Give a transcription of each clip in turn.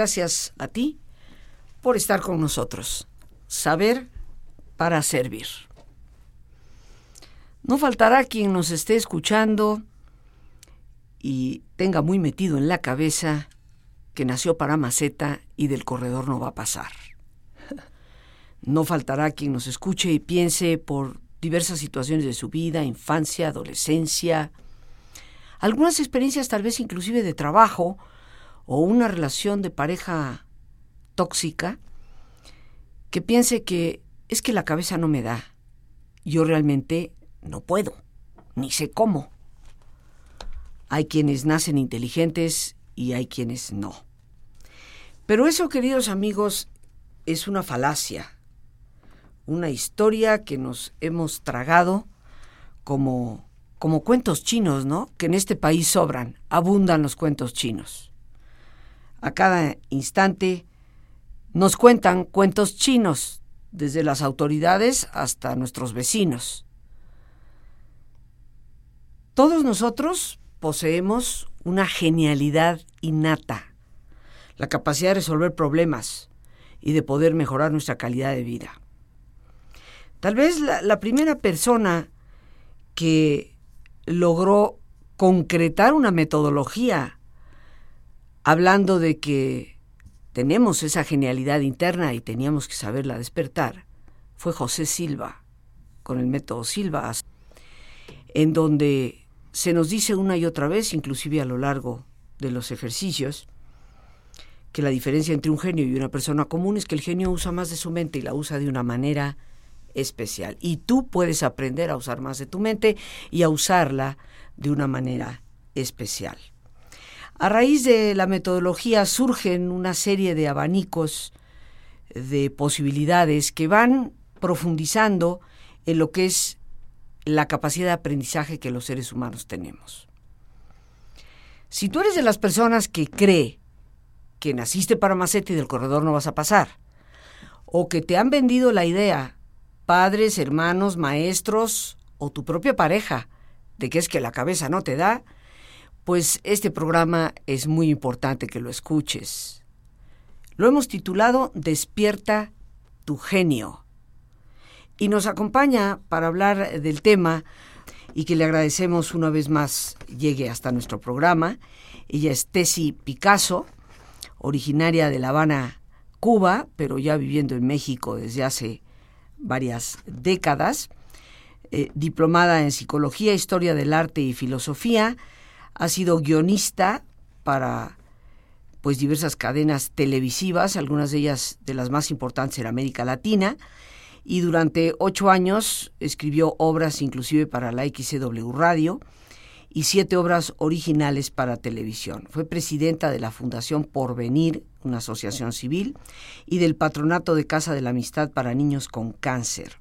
Gracias a ti por estar con nosotros. Saber para servir. No faltará quien nos esté escuchando y tenga muy metido en la cabeza que nació para maceta y del corredor no va a pasar. No faltará quien nos escuche y piense por diversas situaciones de su vida, infancia, adolescencia, algunas experiencias tal vez inclusive de trabajo o una relación de pareja tóxica, que piense que es que la cabeza no me da. Yo realmente no puedo, ni sé cómo. Hay quienes nacen inteligentes y hay quienes no. Pero eso, queridos amigos, es una falacia, una historia que nos hemos tragado como, como cuentos chinos, ¿no? Que en este país sobran, abundan los cuentos chinos. A cada instante nos cuentan cuentos chinos, desde las autoridades hasta nuestros vecinos. Todos nosotros poseemos una genialidad innata, la capacidad de resolver problemas y de poder mejorar nuestra calidad de vida. Tal vez la, primera persona que logró concretar una metodología hablando de que tenemos esa genialidad interna y teníamos que saberla despertar fue José Silva, con el método Silva, en donde se nos dice una y otra vez, inclusive a lo largo de los ejercicios, que la diferencia entre un genio y una persona común es que el genio usa más de su mente y la usa de una manera especial. Y tú puedes aprender a usar más de tu mente y a usarla de una manera especial. A raíz de la metodología surgen una serie de abanicos de posibilidades que van profundizando en lo que es la capacidad de aprendizaje que los seres humanos tenemos. Si tú eres de las personas que cree que naciste para macete y del corredor no vas a pasar, o que te han vendido la idea, padres, hermanos, maestros o tu propia pareja, de que es que la cabeza no te da, pues este programa es muy importante que lo escuches. Lo hemos titulado Despierta tu genio y nos acompaña para hablar del tema y que le agradecemos una vez más llegue hasta nuestro programa. Ella es Tessy Picasso, originaria de La Habana, Cuba, pero ya viviendo en México desde hace varias décadas. Eh, diplomada en Psicología, Historia del Arte y Filosofía, ha sido guionista para pues diversas cadenas televisivas, algunas de ellas de las más importantes en América Latina, y durante ocho años escribió obras inclusive para la XCW Radio y siete obras originales para televisión. Fue presidenta de la Fundación Porvenir, una asociación civil, y del Patronato de Casa de la Amistad para Niños con Cáncer,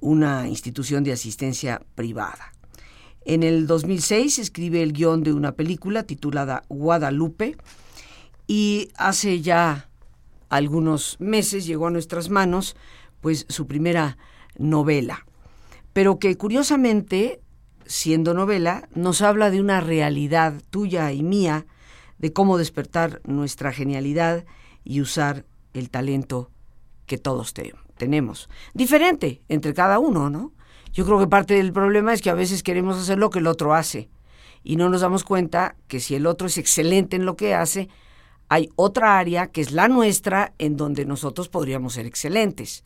una institución de asistencia privada. En el 2006 escribe el guion de una película titulada Guadalupe y hace ya algunos meses llegó a nuestras manos pues su primera novela, pero que curiosamente, siendo novela, nos habla de una realidad tuya y mía, de cómo despertar nuestra genialidad y usar el talento que todos tenemos. Diferente entre cada uno, ¿no? Yo creo que parte del problema es que a veces queremos hacer lo que el otro hace y no nos damos cuenta que si el otro es excelente en lo que hace, hay otra área que es la nuestra en donde nosotros podríamos ser excelentes.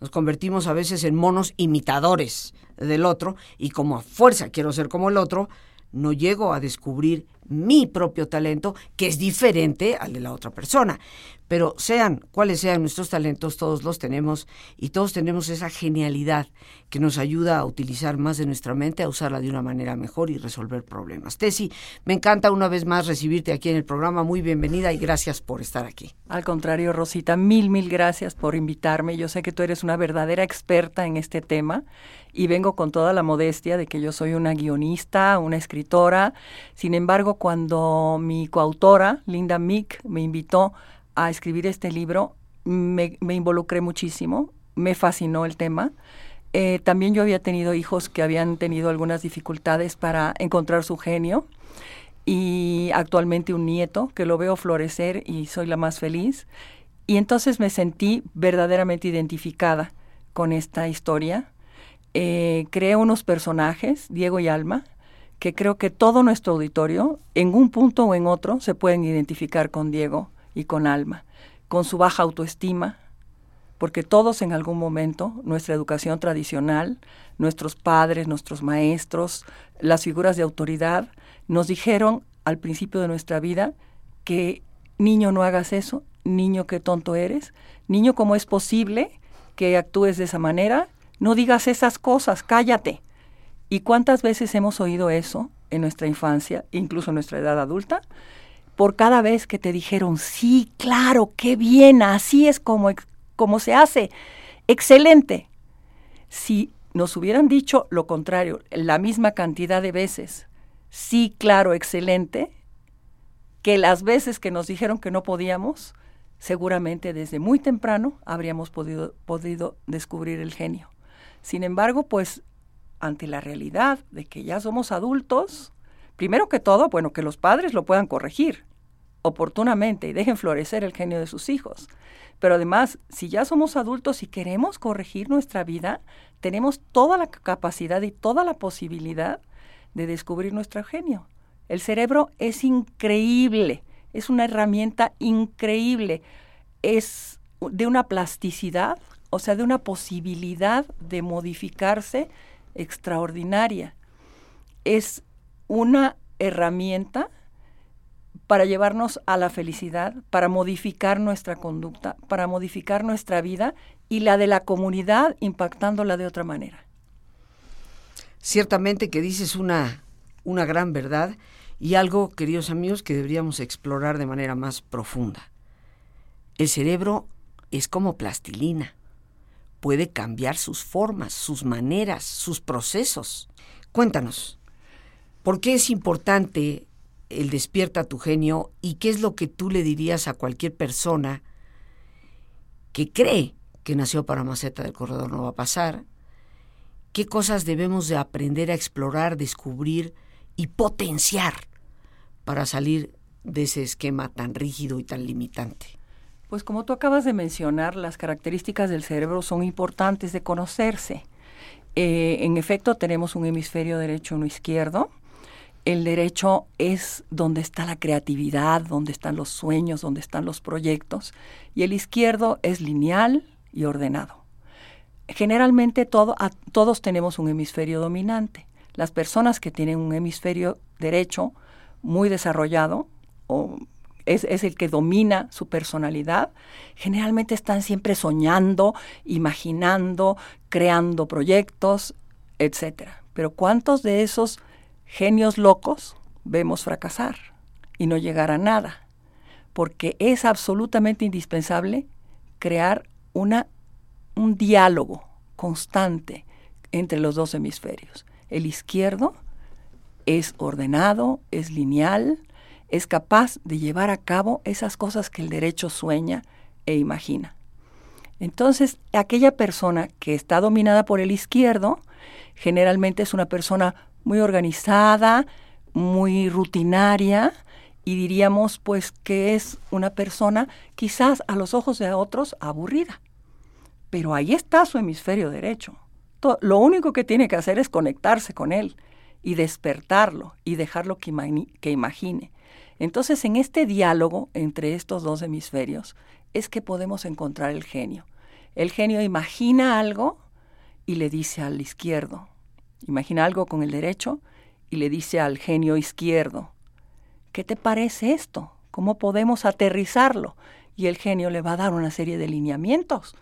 Nos convertimos a veces en monos imitadores del otro y como a fuerza quiero ser como el otro, no llego a descubrir mi propio talento, que es diferente al de la otra persona. Pero sean cuales sean nuestros talentos, todos los tenemos y todos tenemos esa genialidad que nos ayuda a utilizar más de nuestra mente, a usarla de una manera mejor y resolver problemas. Tessy, me encanta una vez más recibirte aquí en el programa. Muy bienvenida y gracias por estar aquí. Al contrario, Rosita, mil, mil gracias por invitarme. Yo sé que tú eres una verdadera experta en este tema y vengo con toda la modestia de que yo soy una guionista, una escritora. Sin embargo, cuando mi coautora, Linda Mick, me invitó a escribir este libro, me, involucré muchísimo, me fascinó el tema. Eh, también yo había tenido hijos que habían tenido algunas dificultades para encontrar su genio y actualmente un nieto que lo veo florecer y soy la más feliz. Y entonces me sentí verdaderamente identificada con esta historia. Eh, creé unos personajes, Diego y Alma, que creo que todo nuestro auditorio, en un punto o en otro, se pueden identificar con Diego y con Alma, con su baja autoestima, porque todos en algún momento, nuestra educación tradicional, nuestros padres, nuestros maestros, las figuras de autoridad, nos dijeron al principio de nuestra vida que niño no hagas eso, niño qué tonto eres, niño cómo es posible que actúes de esa manera, no digas esas cosas, cállate. ¿Y cuántas veces hemos oído eso en nuestra infancia, incluso en nuestra edad adulta? Por cada vez que te dijeron, sí, claro, qué bien, así es como, como se hace, excelente. Si nos hubieran dicho lo contrario, la misma cantidad de veces, sí, claro, excelente, que las veces que nos dijeron que no podíamos, seguramente desde muy temprano habríamos podido, podido descubrir el genio. Sin embargo, pues ante la realidad de que ya somos adultos, primero que todo, bueno, que los padres lo puedan corregir oportunamente y dejen florecer el genio de sus hijos. Pero además, si ya somos adultos y queremos corregir nuestra vida, tenemos toda la capacidad y toda la posibilidad de descubrir nuestro genio. El cerebro es increíble, es una herramienta increíble, es de una plasticidad, o sea, de una posibilidad de modificarse extraordinaria. Es una herramienta para llevarnos a la felicidad, para modificar nuestra conducta, para modificar nuestra vida y la de la comunidad impactándola de otra manera. Ciertamente que dices una, una gran verdad y algo, queridos amigos, que deberíamos explorar de manera más profunda. El cerebro es como plastilina. Puede cambiar sus formas, sus maneras, sus procesos. Cuéntanos, ¿por qué es importante el despierta tu genio y qué es lo que tú le dirías a cualquier persona que cree que nació para maceta del corredor no va a pasar qué cosas debemos de aprender a explorar, descubrir y potenciar para salir de ese esquema tan rígido y tan limitante. Pues como tú acabas de mencionar, las características del cerebro son importantes de conocerse. Eh, en efecto, tenemos un hemisferio derecho y uno izquierdo. El derecho es donde está la creatividad, donde están los sueños, donde están los proyectos. Y el izquierdo es lineal y ordenado generalmente todos tenemos un hemisferio dominante. Las personas que tienen un hemisferio derecho muy desarrollado, o es, es, el que domina su personalidad, generalmente están siempre soñando, imaginando, creando proyectos, etc. Pero ¿cuántos de esos genios locos vemos fracasar y no llegar a nada? Porque es absolutamente indispensable crear una un diálogo constante entre los dos hemisferios. El izquierdo es ordenado, es lineal, es capaz de llevar a cabo esas cosas que el derecho sueña e imagina. Entonces, aquella persona que está dominada por el izquierdo, generalmente es una persona muy organizada, muy rutinaria, y diríamos pues que es una persona quizás a los ojos de otros aburrida. Pero ahí está su hemisferio derecho. lo único que tiene que hacer es conectarse con él y despertarlo y dejarlo que imagine. Entonces, en este diálogo entre estos dos hemisferios es que podemos encontrar el genio. El genio imagina algo y le dice al izquierdo, imagina algo con el derecho y le dice al genio izquierdo, ¿qué te parece esto? ¿Cómo podemos aterrizarlo? Y el genio le va a dar una serie de lineamientos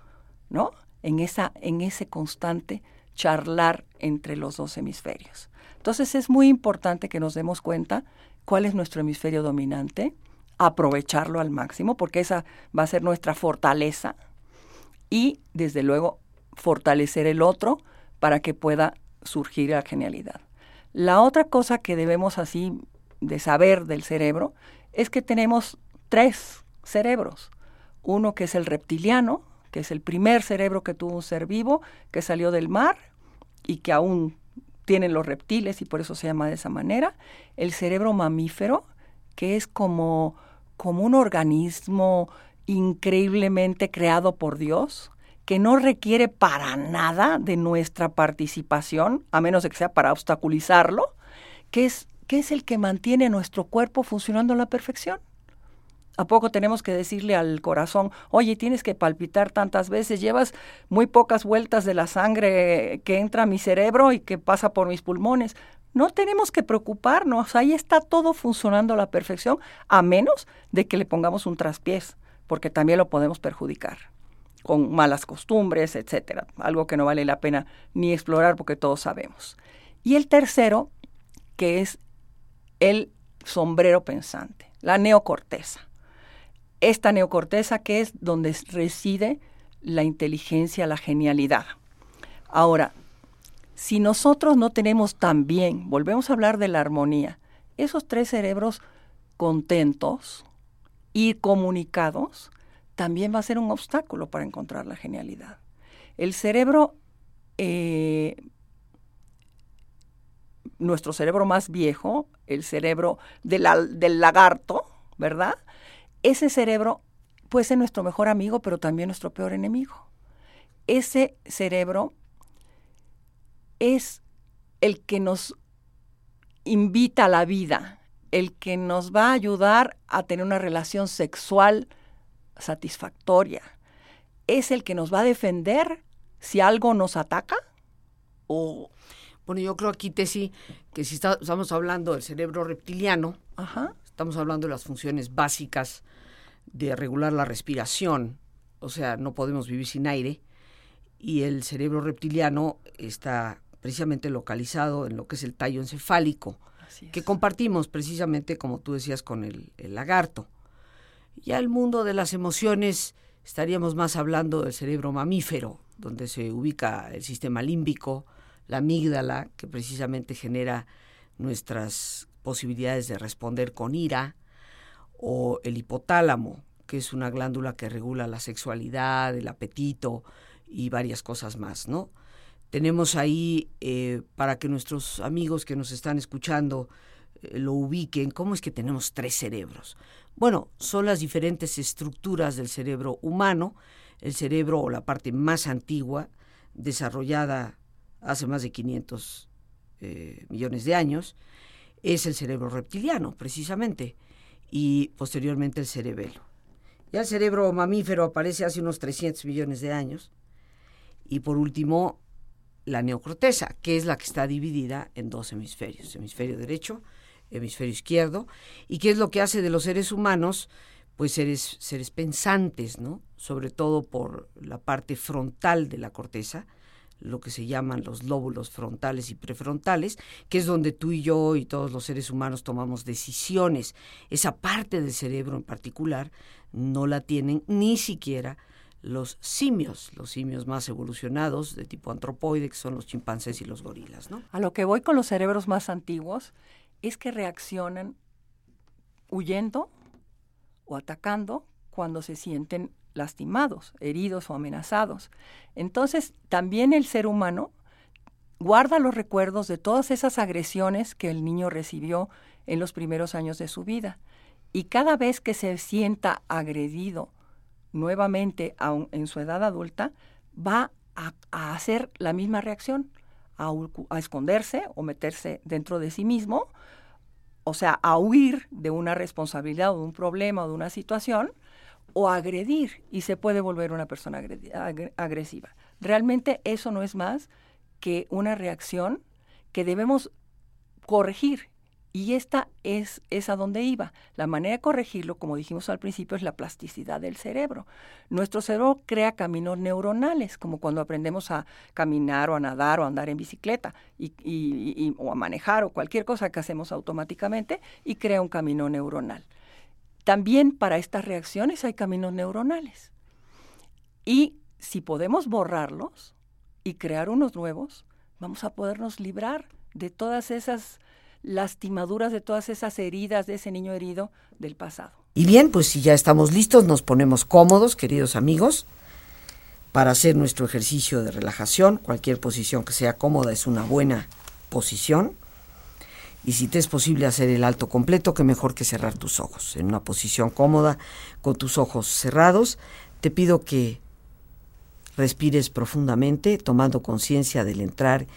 ¿no? En, esa, en ese constante charlar entre los dos hemisferios. Entonces es muy importante que nos demos cuenta cuál es nuestro hemisferio dominante, aprovecharlo al máximo, porque esa va a ser nuestra fortaleza, y desde luego fortalecer el otro para que pueda surgir la genialidad. La otra cosa que debemos así de saber del cerebro es que tenemos tres cerebros. Uno que es el reptiliano, que es el primer cerebro que tuvo un ser vivo, que salió del mar y que aún tienen los reptiles y por eso se llama de esa manera. El cerebro mamífero, que es como, como un organismo increíblemente creado por Dios, que no requiere para nada de nuestra participación, a menos de que sea para obstaculizarlo, que es, que es el que mantiene nuestro cuerpo funcionando a la perfección. ¿A poco tenemos que decirle al corazón, oye, tienes que palpitar tantas veces, llevas muy pocas vueltas de la sangre que entra a mi cerebro y que pasa por mis pulmones? No tenemos que preocuparnos, ahí está todo funcionando a la perfección, a menos de que le pongamos un traspiés, porque también lo podemos perjudicar con malas costumbres, etcétera, algo que no vale la pena ni explorar porque todos sabemos. Y el tercero, que es el sombrero pensante, la neocorteza. Esta neocorteza que es donde reside la inteligencia, la genialidad. Ahora, si nosotros no tenemos también, volvemos a hablar de la armonía, esos tres cerebros contentos y comunicados, también va a ser un obstáculo para encontrar la genialidad. El cerebro, eh, nuestro cerebro más viejo, el cerebro del lagarto, ¿verdad? Ese cerebro puede ser nuestro mejor amigo, pero también nuestro peor enemigo. Ese cerebro es el que nos invita a la vida, el que nos va a ayudar a tener una relación sexual satisfactoria. ¿Es el que nos va a defender si algo nos ataca? O... Bueno, yo creo aquí, Tessy, que si estamos hablando del cerebro reptiliano, estamos hablando de las funciones básicas de regular la respiración, o sea, no podemos vivir sin aire, y el cerebro reptiliano está precisamente localizado en lo que es el tallo encefálico, que compartimos precisamente, como tú decías, con el lagarto. Ya el mundo de las emociones estaríamos más hablando del cerebro mamífero, donde se ubica el sistema límbico, la amígdala, que precisamente genera nuestras posibilidades de responder con ira, o el hipotálamo, que es una glándula que regula la sexualidad, el apetito y varias cosas más, ¿no? Tenemos ahí, eh, para que nuestros amigos que nos están escuchando eh, lo ubiquen, cómo es que tenemos tres cerebros. Bueno, son las diferentes estructuras del cerebro humano, el cerebro o la parte más antigua, desarrollada hace más de 500 eh, millones de años, es el cerebro reptiliano, precisamente, y posteriormente el cerebelo. Ya el cerebro mamífero aparece hace unos 300 millones de años, y por último, la neocorteza, que es la que está dividida en dos hemisferios, hemisferio derecho hemisferio izquierdo, y qué es lo que hace de los seres humanos, pues seres, seres pensantes, ¿no? Sobre todo por la parte frontal de la corteza, lo que se llaman los lóbulos frontales y prefrontales, que es donde tú y yo y todos los seres humanos tomamos decisiones. Esa parte del cerebro en particular no la tienen ni siquiera los simios, los simios más evolucionados de tipo antropoide, que son los chimpancés y los gorilas, ¿no? A lo que voy con los cerebros más antiguos es que reaccionan huyendo o atacando cuando se sienten lastimados, heridos o amenazados. Entonces, también el ser humano guarda los recuerdos de todas esas agresiones que el niño recibió en los primeros años de su vida. Y cada vez que se sienta agredido nuevamente en su edad adulta, va a, hacer la misma reacción a, esconderse o meterse dentro de sí mismo, o sea, a huir de una responsabilidad o de un problema o de una situación, o agredir y se puede volver una persona agresiva. Realmente eso no es más que una reacción que debemos corregir y esta es, es a donde iba. La manera de corregirlo, como dijimos al principio, es la plasticidad del cerebro. Nuestro cerebro crea caminos neuronales, como cuando aprendemos a caminar o a nadar o a andar en bicicleta y, o a manejar o cualquier cosa que hacemos automáticamente y crea un camino neuronal. También para estas reacciones hay caminos neuronales. Y si podemos borrarlos y crear unos nuevos, vamos a podernos librar de todas esas lastimaduras de todas esas heridas de ese niño herido del pasado. Y bien, pues si ya estamos listos, nos ponemos cómodos, queridos amigos, para hacer nuestro ejercicio de relajación. Cualquier posición que sea cómoda es una buena posición. Y si te es posible hacer el alto completo, que mejor que cerrar tus ojos. En una posición cómoda, con tus ojos cerrados, te pido que respires profundamente, tomando conciencia del entrar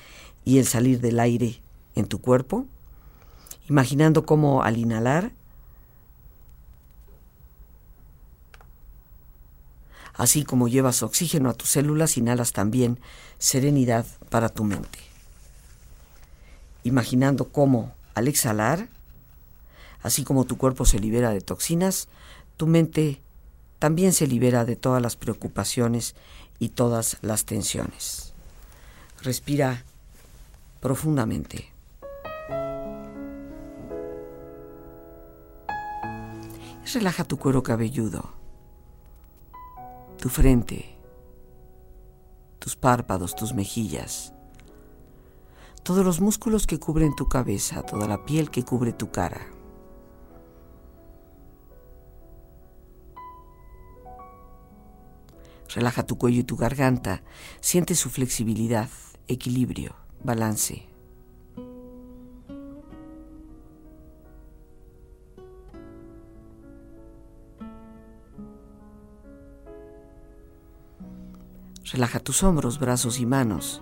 y el salir del aire en tu cuerpo, imaginando cómo al inhalar, así como llevas oxígeno a tus células, inhalas también serenidad para tu mente. Imaginando cómo al exhalar, así como tu cuerpo se libera de toxinas, tu mente también se libera de todas las preocupaciones y todas las tensiones. Respira profundamente. Relaja tu cuero cabelludo, tu frente, tus párpados, tus mejillas, todos los músculos que cubren tu cabeza, toda la piel que cubre tu cara. Relaja tu cuello y tu garganta, siente su flexibilidad, equilibrio, balance. Relaja tus hombros, brazos y manos,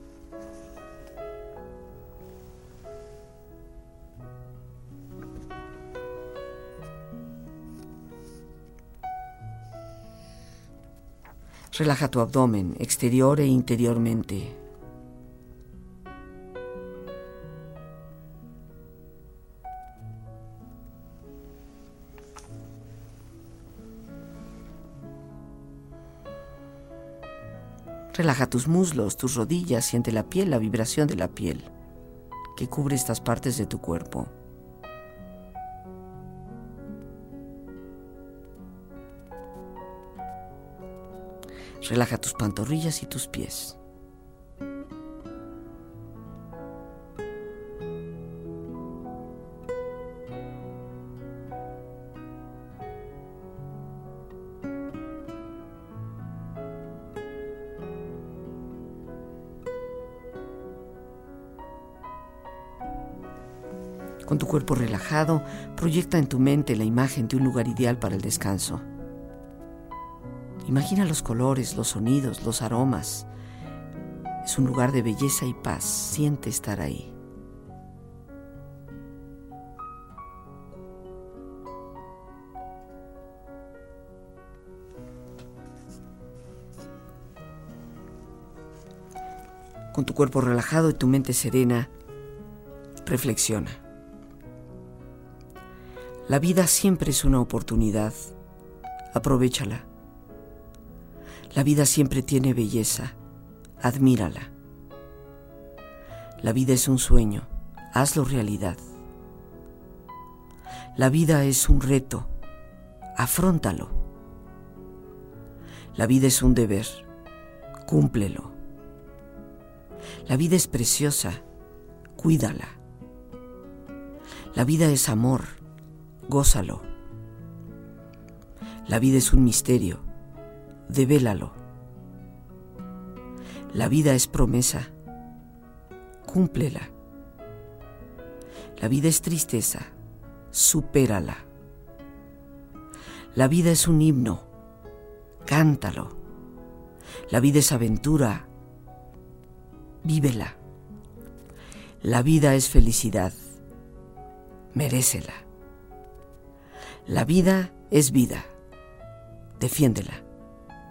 Relaja tu abdomen exterior e interiormente. Relaja tus muslos, tus rodillas, siente la piel, la vibración de la piel que cubre estas partes de tu cuerpo. Relaja tus pantorrillas y tus pies. Con tu cuerpo relajado, proyecta en tu mente la imagen de un lugar ideal para el descanso. Imagina los colores, los sonidos, los aromas. Es un lugar de belleza y paz. Siente estar ahí. Con tu cuerpo relajado y tu mente serena, reflexiona. La vida siempre es una oportunidad. Aprovechala. La vida siempre tiene belleza. Admírala. La vida es un sueño. Hazlo realidad. La vida es un reto. Afróntalo. La vida es un deber. Cúmplelo. La vida es preciosa. Cuídala. La vida es amor. Gózalo. La vida es un misterio devélalo. La vida es promesa, cúmplela. La vida es tristeza, supérala. La vida es un himno, cántalo. La vida es aventura, vívela. La vida es felicidad, merécela. La vida es vida, defiéndela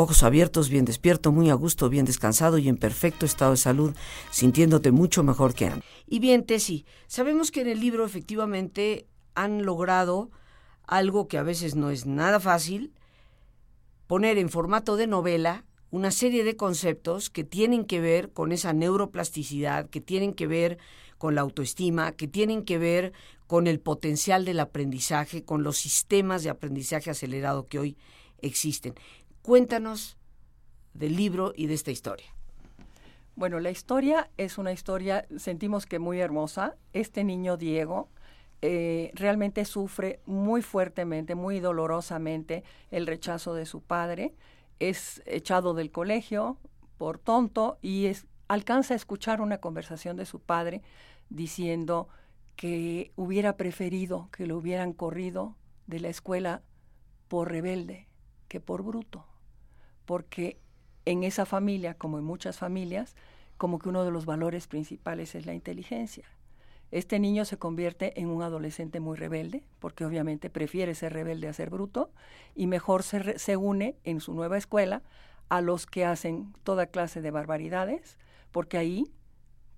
Ojos abiertos, bien despierto, muy a gusto, bien descansado y en perfecto estado de salud, sintiéndote mucho mejor que antes. Y bien, Tessy, sabemos que en el libro efectivamente han logrado algo que a veces no es nada fácil, poner en formato de novela una serie de conceptos que tienen que ver con esa neuroplasticidad, que tienen que ver con la autoestima, que tienen que ver con el potencial del aprendizaje, con los sistemas de aprendizaje acelerado que hoy existen. Cuéntanos del libro y de esta historia. Bueno, la historia es una historia, sentimos que muy hermosa. Este niño Diego eh, realmente sufre muy fuertemente, muy dolorosamente el rechazo de su padre. Es echado del colegio por tonto y es, alcanza a escuchar una conversación de su padre diciendo que hubiera preferido que lo hubieran corrido de la escuela por rebelde que por bruto, porque en esa familia, como en muchas familias, como que uno de los valores principales es la inteligencia. Este niño se convierte en un adolescente muy rebelde, porque obviamente prefiere ser rebelde a ser bruto, y mejor se, se une en su nueva escuela a los que hacen toda clase de barbaridades, porque ahí,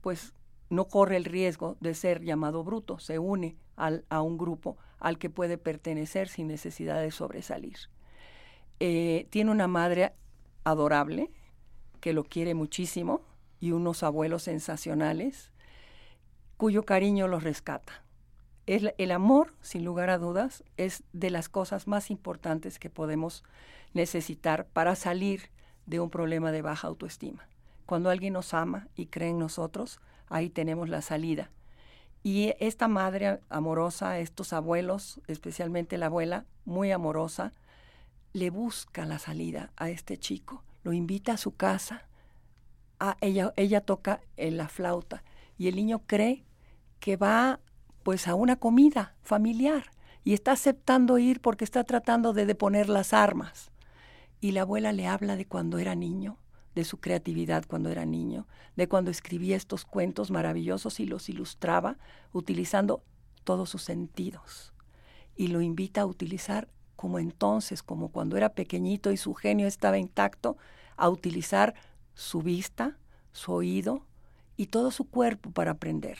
pues, no corre el riesgo de ser llamado bruto, se une al, a un grupo al que puede pertenecer sin necesidad de sobresalir. Eh, tiene una madre adorable que lo quiere muchísimo y unos abuelos sensacionales cuyo cariño los rescata. El, el amor, sin lugar a dudas, es de las cosas más importantes que podemos necesitar para salir de un problema de baja autoestima. Cuando alguien nos ama y cree en nosotros, ahí tenemos la salida. Y esta madre amorosa, estos abuelos, especialmente la abuela, muy amorosa, le busca la salida a este chico, lo invita a su casa, a ella, ella toca en la flauta y el niño cree que va pues a una comida familiar y está aceptando ir porque está tratando de deponer las armas. Y la abuela le habla de cuando era niño de su creatividad cuando era niño, de cuando escribía estos cuentos maravillosos y los ilustraba utilizando todos sus sentidos. Y lo invita a utilizar como entonces, como cuando era pequeñito y su genio estaba intacto, a utilizar su vista, su oído y todo su cuerpo para aprender.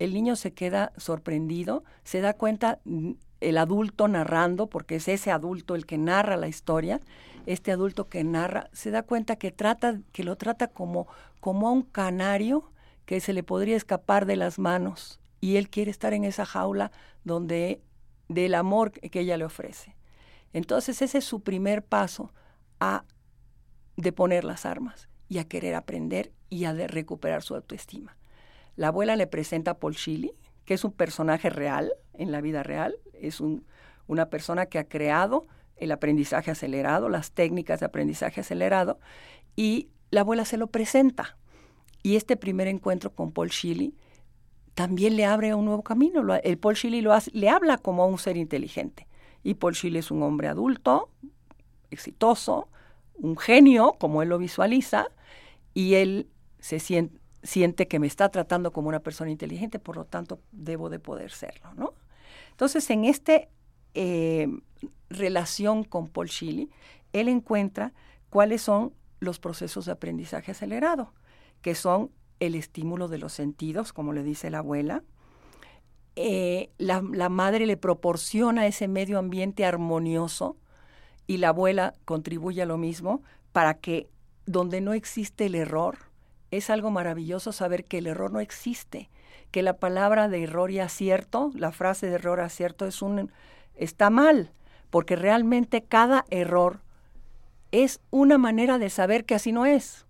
El niño se queda sorprendido, se da cuenta mm, el adulto narrando, porque es ese adulto el que narra la historia, este adulto que narra, se da cuenta que trata, que lo trata como, como a un canario que se le podría escapar de las manos. Y él quiere estar en esa jaula donde del amor que ella le ofrece. Entonces ese es su primer paso a deponer las armas y a querer aprender y a recuperar su autoestima. La abuela le presenta a Paul Shilly, que es un personaje real en la vida real, es un, una persona que ha creado el aprendizaje acelerado, las técnicas de aprendizaje acelerado, y la abuela se lo presenta. Y este primer encuentro con Paul Shilly también le abre un nuevo camino. El Paul Shilly lo le habla como un ser inteligente. Y Paul Shilly es un hombre adulto, exitoso, un genio, como él lo visualiza, y él se siente, que me está tratando como una persona inteligente, por lo tanto debo de poder serlo, ¿no? Entonces, en esta eh, relación con Paul Shilly, él encuentra cuáles son los procesos de aprendizaje acelerado, que son el estímulo de los sentidos, como le dice la abuela. Eh, la, la madre le proporciona ese medio ambiente armonioso y la abuela contribuye a lo mismo para que donde no existe el error, es algo maravilloso saber que el error no existe, que la palabra de error y acierto, la frase de error acierto es un está mal, porque realmente cada error es una manera de saber que así no es.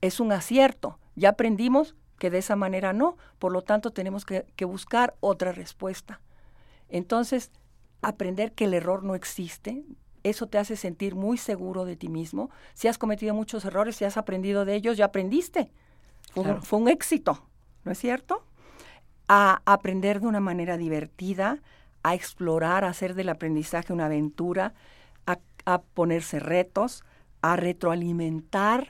Es un acierto. Ya aprendimos que de esa manera no, por lo tanto tenemos que, que buscar otra respuesta. Entonces, aprender que el error no existe, eso te hace sentir muy seguro de ti mismo. Si has cometido muchos errores, si has aprendido de ellos, ya aprendiste. Fue, un, éxito, ¿no es cierto? A aprender de una manera divertida, a explorar, a hacer del aprendizaje una aventura, a, ponerse retos, a retroalimentar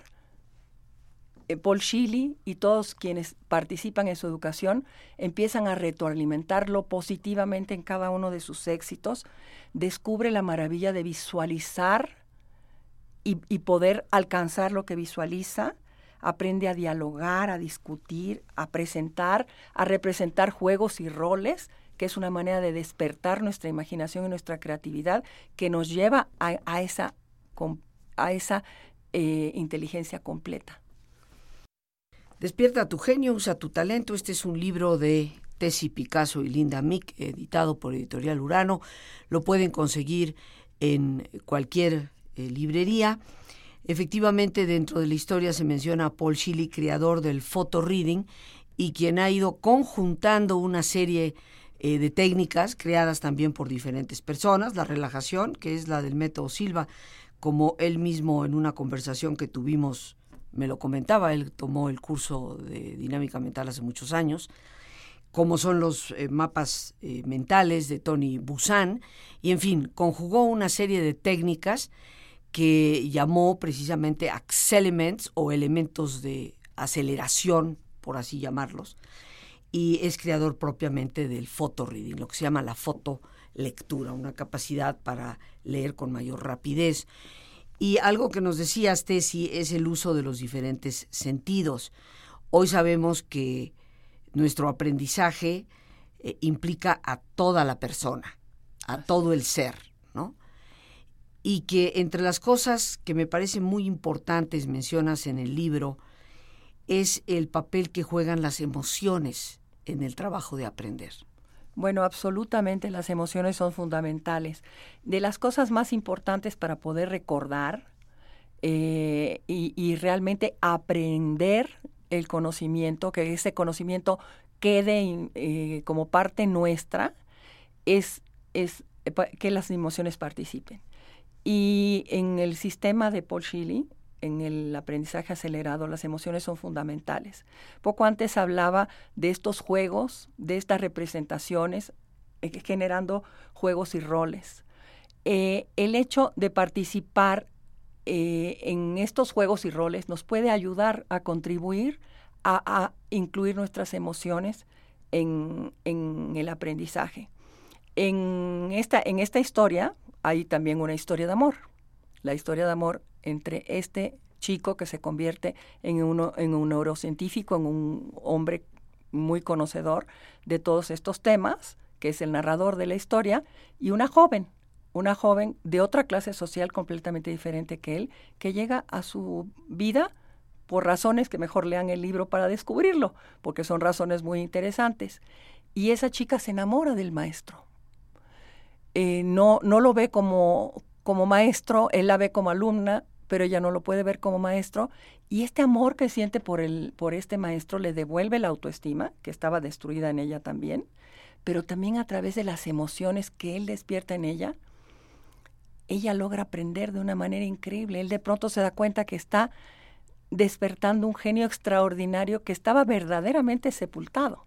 Paul Shilly y todos quienes participan en su educación empiezan a retroalimentarlo positivamente en cada uno de sus éxitos, descubre la maravilla de visualizar y, y poder alcanzar lo que visualiza, aprende a dialogar, a discutir, a presentar, a representar juegos y roles, que es una manera de despertar nuestra imaginación y nuestra creatividad que nos lleva a, esa, a esa eh, inteligencia completa. Despierta tu genio, usa tu talento. Este es un libro de Tessie Picasso y Linda Mick, editado por Editorial Urano. Lo pueden conseguir en cualquier eh, librería. Efectivamente, dentro de la historia se menciona a Paul Shilly, creador del photo reading, y quien ha ido conjuntando una serie eh, de técnicas creadas también por diferentes personas. La relajación, que es la del método Silva, como él mismo en una conversación que tuvimos me lo comentaba, él tomó el curso de dinámica mental hace muchos años, como son los eh, mapas eh, mentales de Tony Busan, y en fin, conjugó una serie de técnicas que llamó precisamente accelements o elementos de aceleración, por así llamarlos, y es creador propiamente del reading, lo que se llama la fotolectura, una capacidad para leer con mayor rapidez. Y algo que nos decías, Tessy, es el uso de los diferentes sentidos. Hoy sabemos que nuestro aprendizaje eh, implica a toda la persona, a todo el ser, ¿no? y que entre las cosas que me parecen muy importantes, mencionas en el libro, es el papel que juegan las emociones en el trabajo de aprender. Bueno, absolutamente las emociones son fundamentales. De las cosas más importantes para poder recordar eh, y, realmente aprender el conocimiento, que ese conocimiento quede eh, como parte nuestra, es, es eh, que las emociones participen. Y en el sistema de Paul Shilly, en el aprendizaje acelerado, las emociones son fundamentales. Poco antes hablaba de estos juegos, de estas representaciones, eh, generando juegos y roles. Eh, el hecho de participar eh, en estos juegos y roles nos puede ayudar a contribuir a, incluir nuestras emociones en, en, el aprendizaje. En esta, en esta historia, hay también una historia de amor. La historia de amor entre este chico que se convierte en, uno, en un neurocientífico, en un hombre muy conocedor de todos estos temas, que es el narrador de la historia, y una joven, una joven de otra clase social completamente diferente que él, que llega a su vida por razones que mejor lean el libro para descubrirlo, porque son razones muy interesantes. Y esa chica se enamora del maestro. Eh, no, no lo ve como, como maestro, él la ve como alumna, pero ella no lo puede ver como maestro. Y este amor que siente por, el, por este maestro le devuelve la autoestima, que estaba destruida en ella también, pero también a través de las emociones que él despierta en ella, ella logra aprender de una manera increíble. Él de pronto se da cuenta que está despertando un genio extraordinario que estaba verdaderamente sepultado.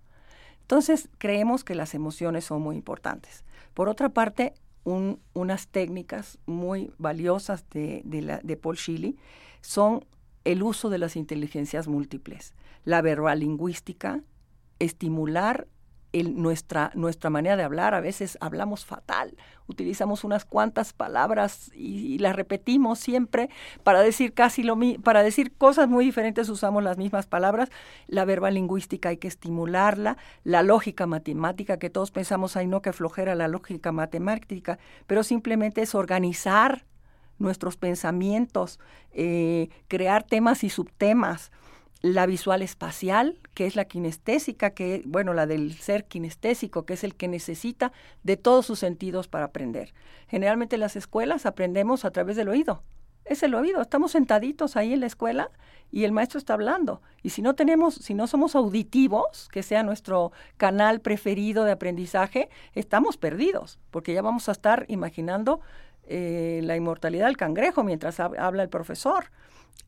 Entonces, creemos que las emociones son muy importantes. Por otra parte, unas técnicas muy valiosas de, la, de Paul Shilly son el uso de las inteligencias múltiples, la verbal lingüística, estimular nuestra, nuestra manera de hablar, a veces hablamos fatal, utilizamos unas cuantas palabras y, las repetimos siempre para decir casi lo mismo, para decir cosas muy diferentes usamos las mismas palabras. La verba lingüística hay que estimularla, la lógica matemática, que todos pensamos, ay no, que flojera la lógica matemática, pero simplemente es organizar nuestros pensamientos, eh, crear temas y subtemas la visual espacial, que es la kinestésica, que bueno, la del ser kinestésico, que es el que necesita de todos sus sentidos para aprender. Generalmente en las escuelas aprendemos a través del oído. Es el oído, estamos sentaditos ahí en la escuela y el maestro está hablando. Y si no tenemos, si no somos auditivos, que sea nuestro canal preferido de aprendizaje, estamos perdidos, porque ya vamos a estar imaginando eh, la inmortalidad del cangrejo mientras habla el profesor.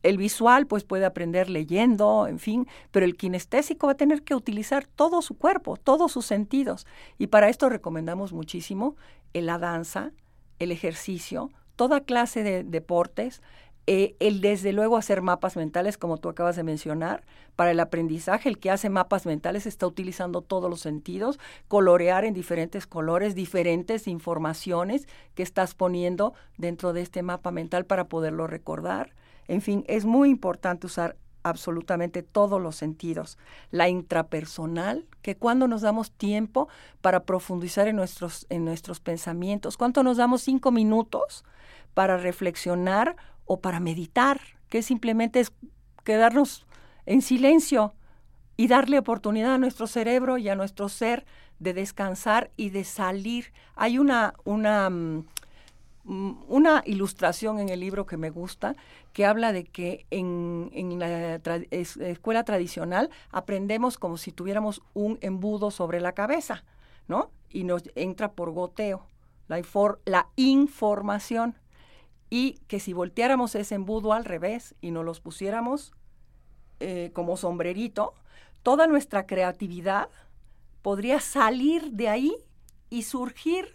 El visual, pues puede aprender leyendo, en fin, pero el kinestésico va a tener que utilizar todo su cuerpo, todos sus sentidos. Y para esto recomendamos muchísimo la danza, el ejercicio, toda clase de deportes, Eh, el desde luego hacer mapas mentales, como tú acabas de mencionar, para el aprendizaje, el que hace mapas mentales está utilizando todos los sentidos, colorear en diferentes colores, diferentes informaciones que estás poniendo dentro de este mapa mental para poderlo recordar. En fin, es muy importante usar absolutamente todos los sentidos. La intrapersonal, que cuando nos damos tiempo para profundizar en nuestros, en nuestros pensamientos, cuánto nos damos cinco minutos para reflexionar o para meditar, que simplemente es quedarnos en silencio y darle oportunidad a nuestro cerebro y a nuestro ser de descansar y de salir. Hay una, una mm, una ilustración en el libro que me gusta, que habla de que en, la escuela tradicional aprendemos como si tuviéramos un embudo sobre la cabeza, ¿no? Y nos entra por goteo la, la información. Y que si volteáramos ese embudo al revés y nos los pusiéramos eh, como sombrerito, toda nuestra creatividad podría salir de ahí y surgir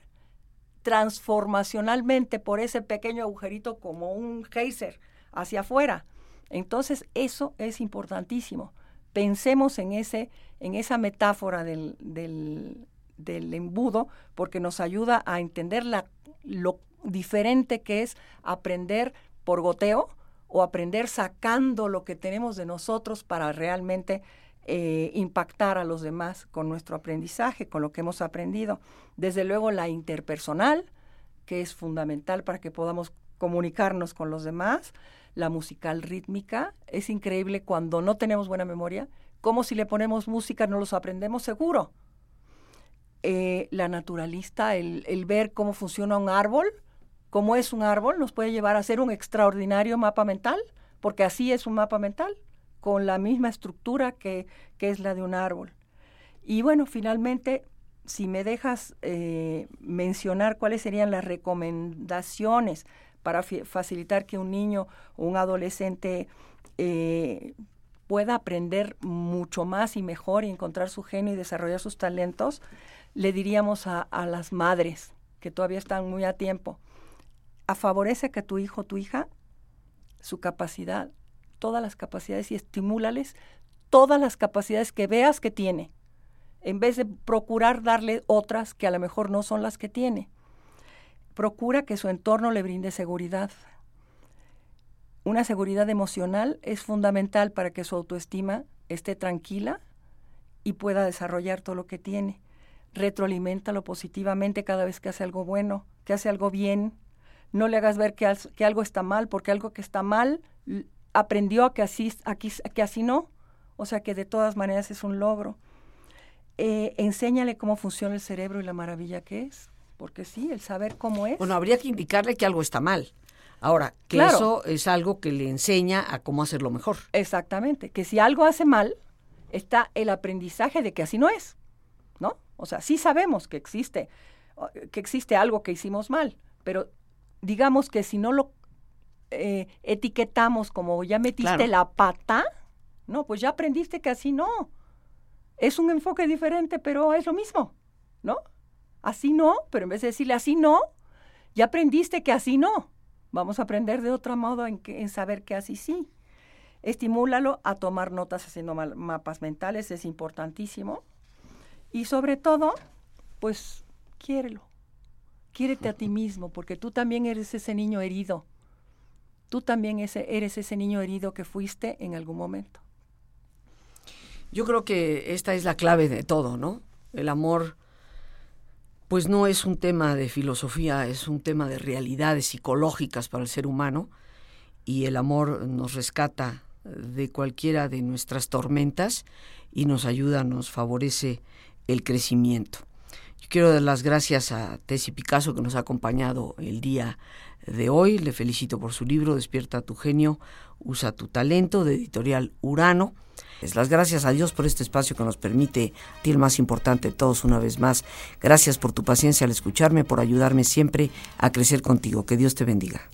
transformacionalmente por ese pequeño agujerito como un geyser hacia afuera. Entonces, eso es importantísimo. Pensemos en, ese, en esa metáfora del, del, embudo porque nos ayuda a entender la, lo diferente que es aprender por goteo o aprender sacando lo que tenemos de nosotros para realmente eh, impactar a los demás con nuestro aprendizaje, con lo que hemos aprendido. Desde luego la interpersonal, que es fundamental para que podamos comunicarnos con los demás. La musical rítmica, es increíble cuando no tenemos buena memoria, como si le ponemos música no los aprendemos seguro. Eh, la naturalista, el, el ver cómo funciona un árbol, cómo es un árbol, nos puede llevar a hacer un extraordinario mapa mental, porque así es un mapa mental con la misma estructura que, es la de un árbol. Y bueno, finalmente, si me dejas eh, mencionar cuáles serían las recomendaciones para facilitar que un niño o un adolescente eh, pueda aprender mucho más y mejor y encontrar su genio y desarrollar sus talentos, le diríamos a, a las madres que todavía están muy a tiempo, a favorece que tu hijo o tu hija su capacidad todas las capacidades y estimúlales todas las capacidades que veas que tiene, en vez de procurar darle otras que a lo mejor no son las que tiene. Procura que su entorno le brinde seguridad. Una seguridad emocional es fundamental para que su autoestima esté tranquila y pueda desarrollar todo lo que tiene. Retroaliméntalo positivamente cada vez que hace algo bueno, que hace algo bien. No le hagas ver que, que algo está mal, porque algo que está mal aprendió a que así, que así no, o sea que de todas maneras es un logro. Eh, enséñale cómo funciona el cerebro y la maravilla que es, porque sí, el saber cómo es. Bueno, habría que indicarle que algo está mal. Ahora, que eso es algo que le enseña a cómo hacerlo mejor. Exactamente, que si algo hace mal, está el aprendizaje de que así no es, ¿no? O sea, sí sabemos que existe, que existe algo que hicimos mal, pero digamos que si no lo eh, etiquetamos como ya metiste la pata, no, pues ya aprendiste que así no. Es un enfoque diferente, pero es lo mismo, ¿no? Así no, pero en vez de decirle así no, ya aprendiste que así no. Vamos a aprender de otro modo en, en saber que así sí. Estimúlalo a tomar notas haciendo mapas mentales, es importantísimo. Y sobre todo, pues quiérelo. Quiérete a ti mismo, porque tú también eres ese niño herido tú también eres ese niño herido que fuiste en algún momento. Yo creo que esta es la clave de todo, ¿no? El amor, pues no es un tema de filosofía, es un tema de realidades psicológicas para el ser humano y el amor nos rescata de cualquiera de nuestras tormentas y nos ayuda, nos favorece el crecimiento. Yo quiero dar las gracias a Tessy Picasso que nos ha acompañado el día de hoy. Le felicito por su libro Despierta tu genio, usa tu talento, de editorial Urano. Es las gracias a Dios por este espacio que nos permite, a ti el más importante de todos una vez más. Gracias por tu paciencia al escucharme, por ayudarme siempre a crecer contigo. Que Dios te bendiga.